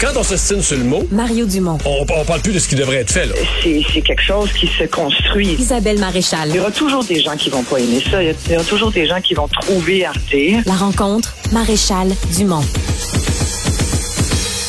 Quand on s'estime sur le mot, Mario Dumont. on, on parle plus de ce qui devrait être fait. Là. c'est c'est quelque chose qui se construit. Isabelle Maréchal. Il y aura toujours des gens qui vont pas aimer ça. Il y a- il y aura toujours des gens qui vont trouver Arte. La rencontre, Maréchal Dumont.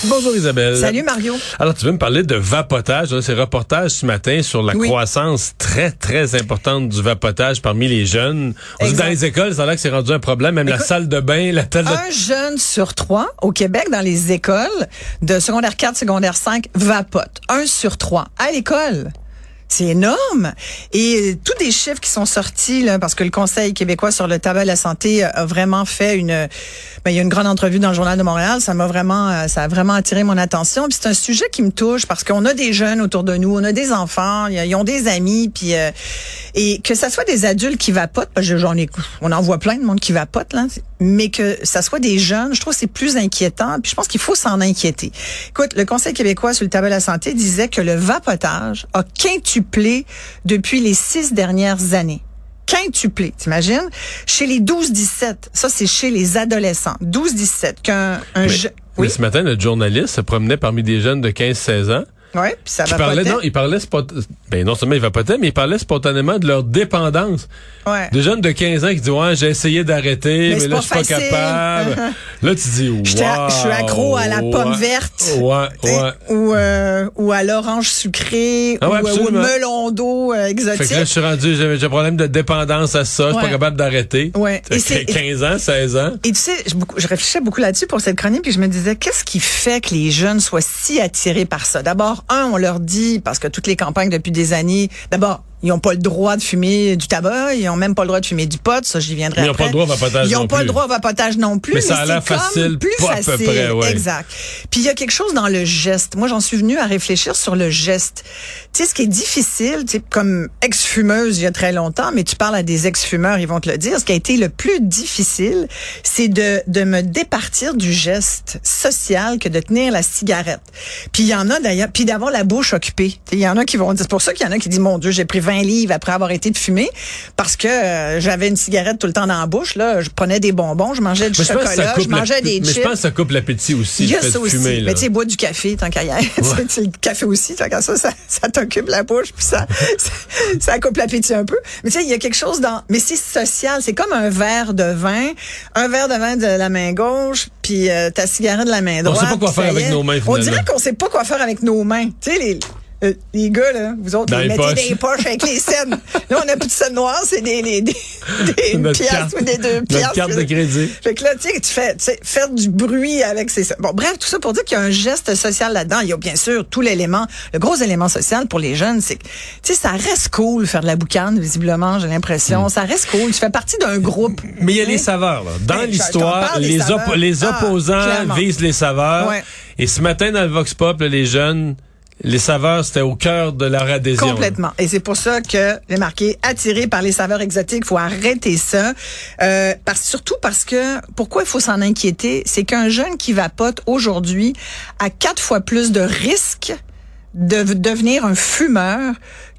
Bonjour Isabelle. Salut Mario. Alors tu veux me parler de vapotage. Là, C'est reportage ce matin sur la Oui. croissance très très importante du vapotage parmi les jeunes. On dit Exact. dans les écoles, ça a l'air que c'est rendu un problème. Même la salle de bain, la telle de... Un jeune sur trois au Québec dans les écoles de secondaire 4, secondaire 5 vapote. Un sur trois à l'école. C'est énorme. Et euh, tous des chiffres qui sont sortis, là, parce que le Conseil québécois sur le tabac et la santé a vraiment fait une... Ben, il y a une grande entrevue dans le Journal de Montréal. Ça m'a vraiment... euh, Ça a vraiment attiré mon attention. Puis c'est un sujet qui me touche parce qu'on a des jeunes autour de nous, on a des enfants, ils ont des amis, puis... euh, et que ça soit des adultes qui vapotent, parce que j'en ai... On en voit plein de monde qui vapote, là. Mais que ça soit des jeunes, je trouve c'est plus inquiétant. Puis je pense qu'il faut s'en inquiéter. Écoute, le Conseil québécois sur le tabac et la santé disait que le vapotage a quintuplé depuis les six dernières années. Quintuplé, t'imagines? Chez les 12-17, ça c'est chez les adolescents. 12-17, qu'un un Mais- je- mais Oui, ce matin, notre journaliste se promenait parmi des jeunes de 15-16 ans. Ouais, puis ça va parlait, non, il parlait spot- ben non seulement il vapotait, mais il parlait spontanément de leur dépendance. Ouais. Des jeunes de 15 ans qui disent ouais j'ai essayé d'arrêter, mais, c'est là je suis pas capable. là tu dis wow. Je suis accro à la pomme ouais, verte. Ouais, ouais. Ou, euh, ou à l'orange sucrée, Ah ouais, ou, euh, au melon d'eau euh, exotique. Fait que là, je suis rendu, j'ai un problème de dépendance à ça, je suis pas capable d'arrêter. Ouais. Et c'est- 15 ans, 16 ans. Et tu sais, je, je réfléchissais beaucoup là-dessus pour cette chronique, puis je me disais, qu'est-ce qui fait que les jeunes soient si attirés par ça? D'abord, un, on leur dit, parce que toutes les campagnes depuis des années, d'abord, ils n'ont pas le droit de fumer du tabac, ils n'ont même pas le droit de fumer du pot, ça j'y viendrai ils après. pas le droit au vapotage Ils n'ont non pas plus. le droit au vapotage non plus, Mais mais, ça a l'air facile, plus pas à peu facile. près, ouais. Exact. Puis il y a quelque chose dans le geste. Moi, j'en suis venue à réfléchir sur le geste. Tu sais, ce qui est difficile, tu sais, comme ex-fumeuse il y a très longtemps, mais tu parles à des ex-fumeurs, ils vont te le dire, ce qui a été le plus difficile, c'est de, de me départir du geste social que de tenir la cigarette. Puis il y en a d'ailleurs, puis d'avoir la bouche occupée. Il y en a qui vont dire, c'est pour ça qu'il y en a qui disent, mon Dieu, j'ai pris 20 livres après avoir été de fumer, parce que euh, j'avais une cigarette tout le temps dans la bouche, là, je prenais des bonbons, je mangeais du Mais chocolat, je mangeais des Mais chips. je pense que ça coupe l'appétit aussi, le fait ça de aussi. fumer, là. mais tu sais, bois du café tant qu'à y aller. Sais, le café aussi, tant qu'à ça, ça, ça t'occupe la bouche, puis ça, ça, ça coupe l'appétit un peu. Mais tu sais, il y a quelque chose dans, mais c'est social. C'est comme un verre de vin, un verre de vin de la main gauche, puis euh, ta cigarette de la main On droite. sait pas quoi faire avec nos mains, On dirait qu'on sait pas quoi faire avec nos mains. Tu sais, les, euh, les gars, là, vous autres, Dans les mettez des poches avec les scènes. Là, on n'a plus de scènes noires, c'est des, des, des, carte- ou des deux carte de crédit. Fait que là, tu sais, tu fais, tu sais, faire du bruit avec ces... Bon, bref, tout ça pour dire qu'il y a un geste social là-dedans. Il y a bien sûr tout l'élément, le gros élément social pour les jeunes, c'est que, tu sais, ça reste cool faire de la boucane, visiblement, j'ai l'impression. Ça reste cool. Tu fais partie d'un groupe. Mais il y a les saveurs. Là. Dans Ben, l'histoire, les, Ah, opposants visent les saveurs. Ouais. Et ce matin, dans le Vox Pop, là, les jeunes, les saveurs, c'était au cœur de leur adhésion. Complètement. Et c'est pour ça que les marqué attiré par les saveurs exotiques, faut arrêter ça. Euh, parce, surtout parce que pourquoi il faut s'en inquiéter, c'est qu'un jeune qui vapote aujourd'hui a quatre fois plus de risques de devenir un fumeur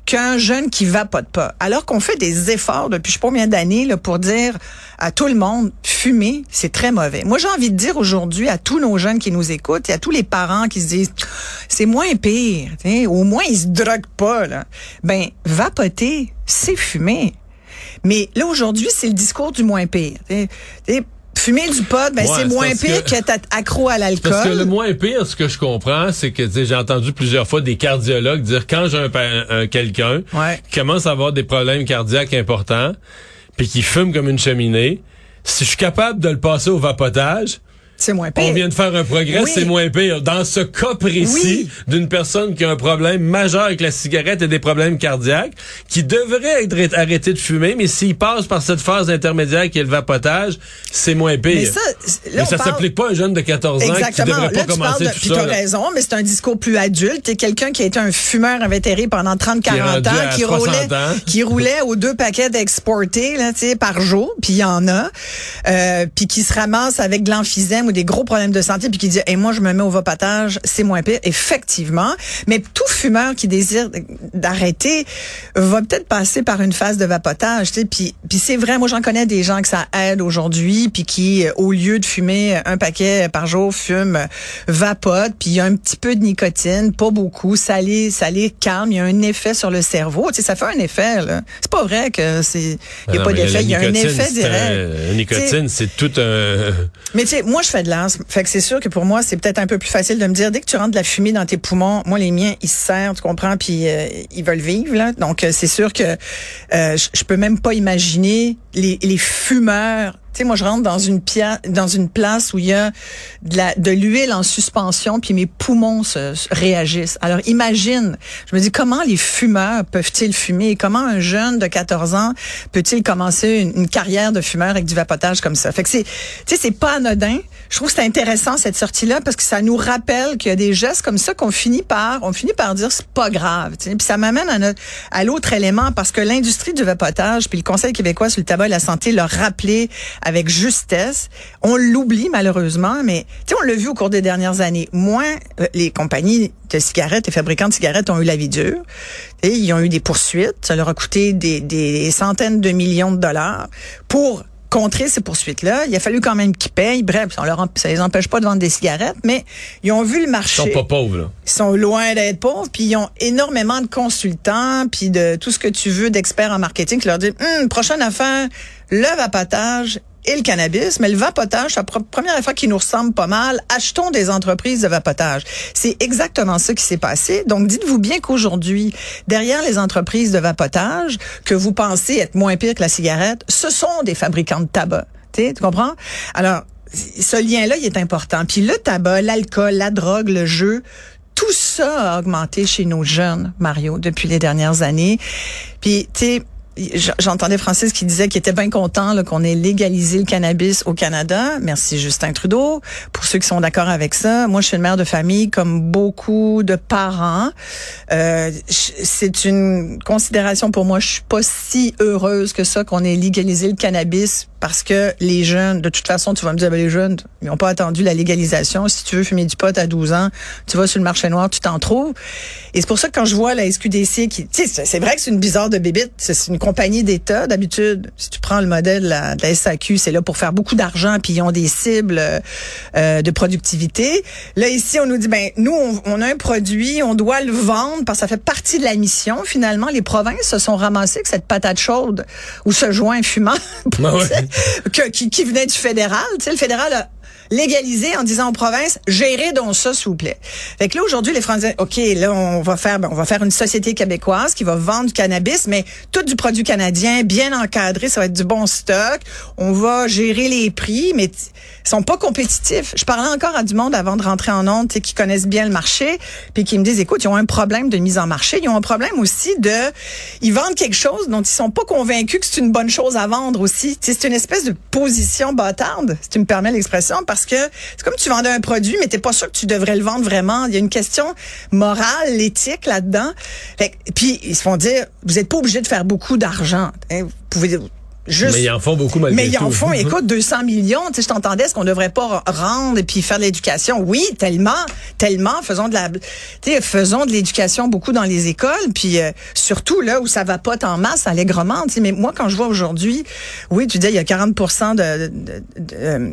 qu'un jeune qui vapote pas. Alors qu'on fait des efforts depuis je sais pas combien d'années pour dire à tout le monde, fumer, c'est très mauvais. Moi, j'ai envie de dire aujourd'hui à tous nos jeunes qui nous écoutent et à tous les parents qui se disent, c'est moins pire, tu sais, au moins ils se droguent pas, là. Ben, vapoter, c'est fumer. Mais là, aujourd'hui, c'est le discours du moins pire. tu sais. Tu sais, Fumer du pot, ben Ouais, c'est moins pire que- que t'être accro à l'alcool. Parce que le moins pire, ce que je comprends, c'est que j'ai entendu plusieurs fois des cardiologues dire quand j'ai un, un- quelqu'un Ouais. qui commence à avoir des problèmes cardiaques importants, puis qui fume comme une cheminée, si je suis capable de le passer au vapotage, C'est moins pire. On vient de faire un progrès, Oui. c'est moins pire. Dans ce cas précis Oui. d'une personne qui a un problème majeur avec la cigarette et des problèmes cardiaques, qui devrait être arrêté de fumer, mais s'il passe par cette phase intermédiaire qui est le vapotage, c'est moins pire. Mais ça, là, Mais ça parle- s'applique pas à un jeune de 14 ans qui Exactement. devrait pas Là, tu commencer de, tout puis ça. t'as là. raison, mais c'est un discours plus adulte. T'es quelqu'un qui a été un fumeur invétéré pendant 30, 40 rendu ans, qui 60 roulait, ans. qui roulait aux deux paquets d'exportés, là, tu sais, par jour, puis il y en a, euh, puis qui se ramasse avec de l'emphysème problèmes ou des gros problèmes de santé puis qui dit et moi je me mets au vapotage, c'est moins pire. Effectivement, mais tout fumeur qui désire d'arrêter va peut-être passer par une phase de vapotage, tu sais. Puis puis c'est vrai, moi j'en connais des gens que ça aide aujourd'hui puis qui au lieu de fumer un paquet par jour fument vapote. Puis il y a un petit peu de nicotine, pas beaucoup, ça les ça les calme, il y a un effet sur le cerveau, tu sais ça fait un effet là. C'est pas vrai que c'est il y a Non, pas d'effet, il y a un effet direct. La nicotine, c'est tout un... Mais tu sais, moi, je fais de l'asthme. Fait que c'est sûr que pour moi, c'est peut-être un peu plus facile de me dire, dès que tu rentres de la fumée dans tes poumons, moi, les miens, ils se serrent, tu comprends, puis euh, ils veulent vivre, là. Donc, euh, c'est sûr que euh, je peux même pas imaginer les, les fumeurs. Tu sais, moi, je rentre dans une pia dans une place où il y a de la de l'huile en suspension, puis mes poumons se, se réagissent. Alors, imagine, je me dis, comment les fumeurs peuvent-ils fumer? Comment un jeune de 14 ans peut-il commencer une, une carrière de fumeur avec du vapotage comme ça? Fait que c'est, tu sais, c'est pas anodin. Je trouve que c'est intéressant cette sortie-là parce que ça nous rappelle qu'il y a des gestes comme ça qu'on finit par, on finit par dire c'est pas grave. tu sais. Puis ça m'amène à, à l'autre élément parce que l'industrie du vapotage puis le Conseil québécois sur le tabac et la santé l'a rappelé avec justesse. On l'oublie malheureusement, mais on l'a vu au cours des dernières années. Moins euh, les compagnies de cigarettes et fabricants de cigarettes ont eu la vie dure. Et ils ont eu des poursuites. Ça leur a coûté des, des centaines de millions de dollars pour contrer ces poursuites-là. Il a fallu quand même qu'ils payent. Bref, ça, leur, ça les empêche pas de vendre des cigarettes, mais ils ont vu le Ils marché. sont pas pauvres, là. Ils sont loin d'être pauvres, puis ils ont énormément de consultants, puis de tout ce que tu veux d'experts en marketing qui leur disent, Hum, prochaine affaire, le vapotage et le cannabis, mais le vapotage, c'est la première affaire qui nous ressemble pas mal. Achetons des entreprises de vapotage. C'est exactement ça qui s'est passé. Donc, dites-vous bien qu'aujourd'hui, derrière les entreprises de vapotage, que vous pensez être moins pire que la cigarette, ce sont des fabricants de tabac. Tu comprends? Alors, ce lien-là, il est important. Puis le tabac, l'alcool, la drogue, le jeu, tout ça a augmenté chez nos jeunes, Mario, depuis les dernières années. Puis, tu sais, J'entendais Francis qui disait qu'il était bien content qu'on ait légalisé le cannabis au Canada. Merci Justin Trudeau. Pour ceux qui sont d'accord avec ça, moi je suis une mère de famille comme beaucoup de parents. Euh, c'est une considération pour moi. Je suis pas si heureuse que ça qu'on ait légalisé le cannabis parce que les jeunes, de toute façon, tu vas me dire, ben, les jeunes, ils n'ont pas attendu la légalisation. Si tu veux fumer du pot à 12 ans, tu vas sur le marché noir, tu t'en trouves. Et c'est pour ça que quand je vois la SQDC qui, tu sais, c'est- vrai que c'est une bizarre de bébite. C'est une compagnie d'État. D'habitude, si tu prends le modèle de la, SAQ, c'est là pour faire beaucoup d'argent, puis ils ont des cibles euh, euh, de productivité. Là, ici, on nous dit, ben, nous, on, on a un produit, on doit le vendre parce que ça fait partie de la mission. Finalement, les provinces se sont ramassées avec cette patate chaude ou ce joint fumant ouais. Que- qui, qui venait du fédéral. Tu sais, le fédéral légalisé en disant aux provinces, gérez donc ça, s'il vous plaît. Fait que là, aujourd'hui, les Français, OK, là, on va faire, ben, on va faire une société québécoise qui va vendre du cannabis, mais tout du produit canadien, bien encadré, ça va être du bon stock. On va gérer les prix, mais ils sont pas compétitifs. Je parlais encore à du monde avant de rentrer en onde, qui connaissent bien le marché, puis qui me disent, écoute, ils ont un problème de mise en marché. Ils ont un problème aussi de, ils vendent quelque chose dont ils sont pas convaincus que c'est une bonne chose à vendre aussi. C'est une espèce de position bâtarde, si tu me permets l'expression, que c'est comme tu vendais un produit, mais t'es pas sûr que tu devrais le vendre vraiment. Il y a une question morale, éthique là-dedans. Puis ils se font dire, vous êtes pas obligé de faire beaucoup d'argent. hein. Vous pouvez juste Mais ils en font beaucoup malgré mais ils en font, écoute, 200 millions. Tu sais, je t'entendais, est-ce qu'on devrait pas rendre et puis faire de l'éducation? Oui, tellement, tellement. Faisons de la, tu sais, faisons de l'éducation beaucoup dans les écoles, puis euh, surtout là où ça va pas en masse, allègrement. Tu sais, mais moi, quand je vois aujourd'hui, oui, tu disais, il y a 40 de, de- de- de, euh,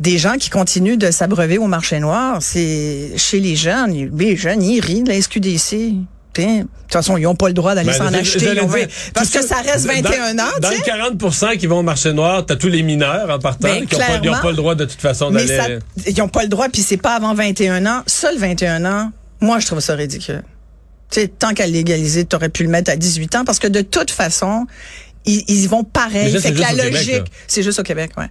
des gens qui continuent de s'abreuver au marché noir, c'est chez les jeunes. Les jeunes, ils rient de la SQDC. Tu De toute façon, ils n'ont pas le droit d'aller Ben, s'en acheter. dire, parce que ça reste 21 dans, ans, Dans tu les sais. 40% qui vont au marché noir, t'as tous les mineurs en partant Ben, qui n'ont pas, le droit de toute façon d'aller. ils n'ont pas le droit, puis c'est pas avant 21 ans. Seul 21 ans, moi, je trouve ça ridicule. Tu sais, tant qu'à légaliser, tu aurais pu le mettre à 18 ans, parce que de toute façon, ils, ils y vont pareil. Ça, fait c'est que la logique, c'est juste au Québec, ouais.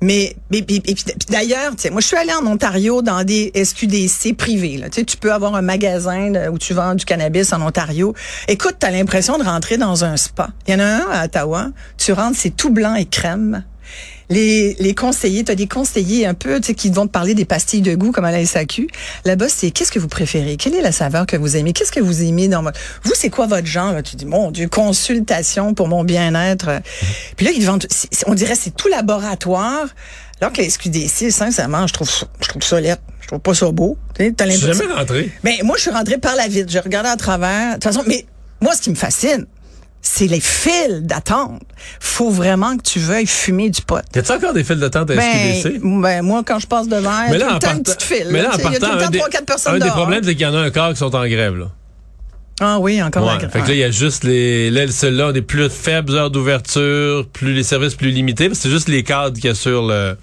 Mais, et puis, puis d'ailleurs, tu sais, moi, je suis allée en Ontario dans des SQDC privés. Là. Tu sais, tu peux avoir un magasin où tu vends du cannabis en Ontario. Écoute, tu as l'impression de rentrer dans un spa. Il y en a un à Ottawa. Tu rentres, c'est tout blanc et crème. Les, les conseillers, tu as des conseillers un peu, tu sais, qui vont te parler des pastilles de goût comme à la SAQ. Là-bas, c'est qu'est-ce que vous préférez? Quelle est la saveur que vous aimez? Qu'est-ce que vous aimez dans votre... Vous, c'est quoi votre genre? là? Tu dis, mon Dieu, consultation pour mon bien-être. Puis là, ils vendent, on dirait c'est tout laboratoire. Alors que les SQDC, sincèrement, je trouve ça, je trouve ça laid. Je trouve pas ça beau. T'as Je l'impression- jamais rentré? Ben, moi, je suis rentrée par la vitre. J'ai regardé à travers. De toute façon, mais moi, ce qui me fascine, c'est les files d'attente. Faut vraiment que tu veuilles fumer du pot. Y a-t-il encore des files d'attente à Ben, SQDC? ben, moi, quand je passe devant, il y a tout le temps une petite file. mais là, là, en sais, il y a tout partant, le un temps des, trois, quatre personnes un des problèmes, c'est qu'il y en a un quart qui sont en grève, là. Ah oui, encore Ouais. un grève. Fait que là, il y a juste les, là, ceux-là ont des plus faibles heures d'ouverture, plus les services plus limités, parce que c'est juste les cadres qui assurent le,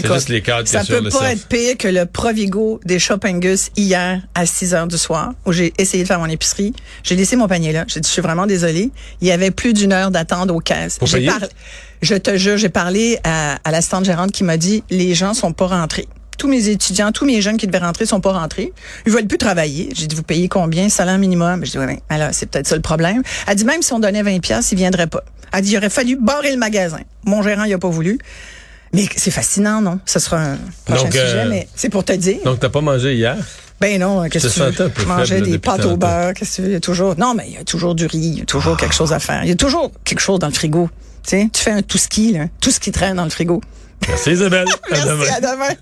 c'est juste les cadres qui ça peut pas être pire que le Provigo des Shoppingus hier à 6 heures du soir, où j'ai essayé de faire mon épicerie. J'ai laissé mon panier là. J'ai dit, je suis vraiment désolée. Il y avait plus d'une heure d'attente aux caisses. Pour payer? parlé- je te jure, j'ai parlé à, à l'assistante gérante qui m'a dit, les gens sont pas rentrés. Tous mes étudiants, tous mes jeunes qui devaient rentrer sont pas rentrés. Ils veulent plus travailler. J'ai dit, vous payez combien? Salaire minimum. Je dis, oui, oui. Alors, c'est peut-être ça le problème. Elle dit, même si on donnait 20 pièces, ils viendraient pas. Elle dit, il aurait fallu barrer le magasin. Mon gérant, il a pas voulu. Mais c'est fascinant, non? Ce sera un prochain Donc, euh, sujet, mais c'est pour te dire. Donc, t'as pas mangé hier? Ben non, qu'est-ce Je que tu veux? Manger des pâtes au beurre, qu'est-ce que tu veux? Il y a toujours. Non, mais il y a toujours du riz, il y a toujours quelque chose à faire. Il y a toujours quelque chose dans le frigo. Tu sais, tu fais un tout ski, là. Tout ce qui traîne dans le frigo. Merci Isabelle. À Merci, demain. à demain.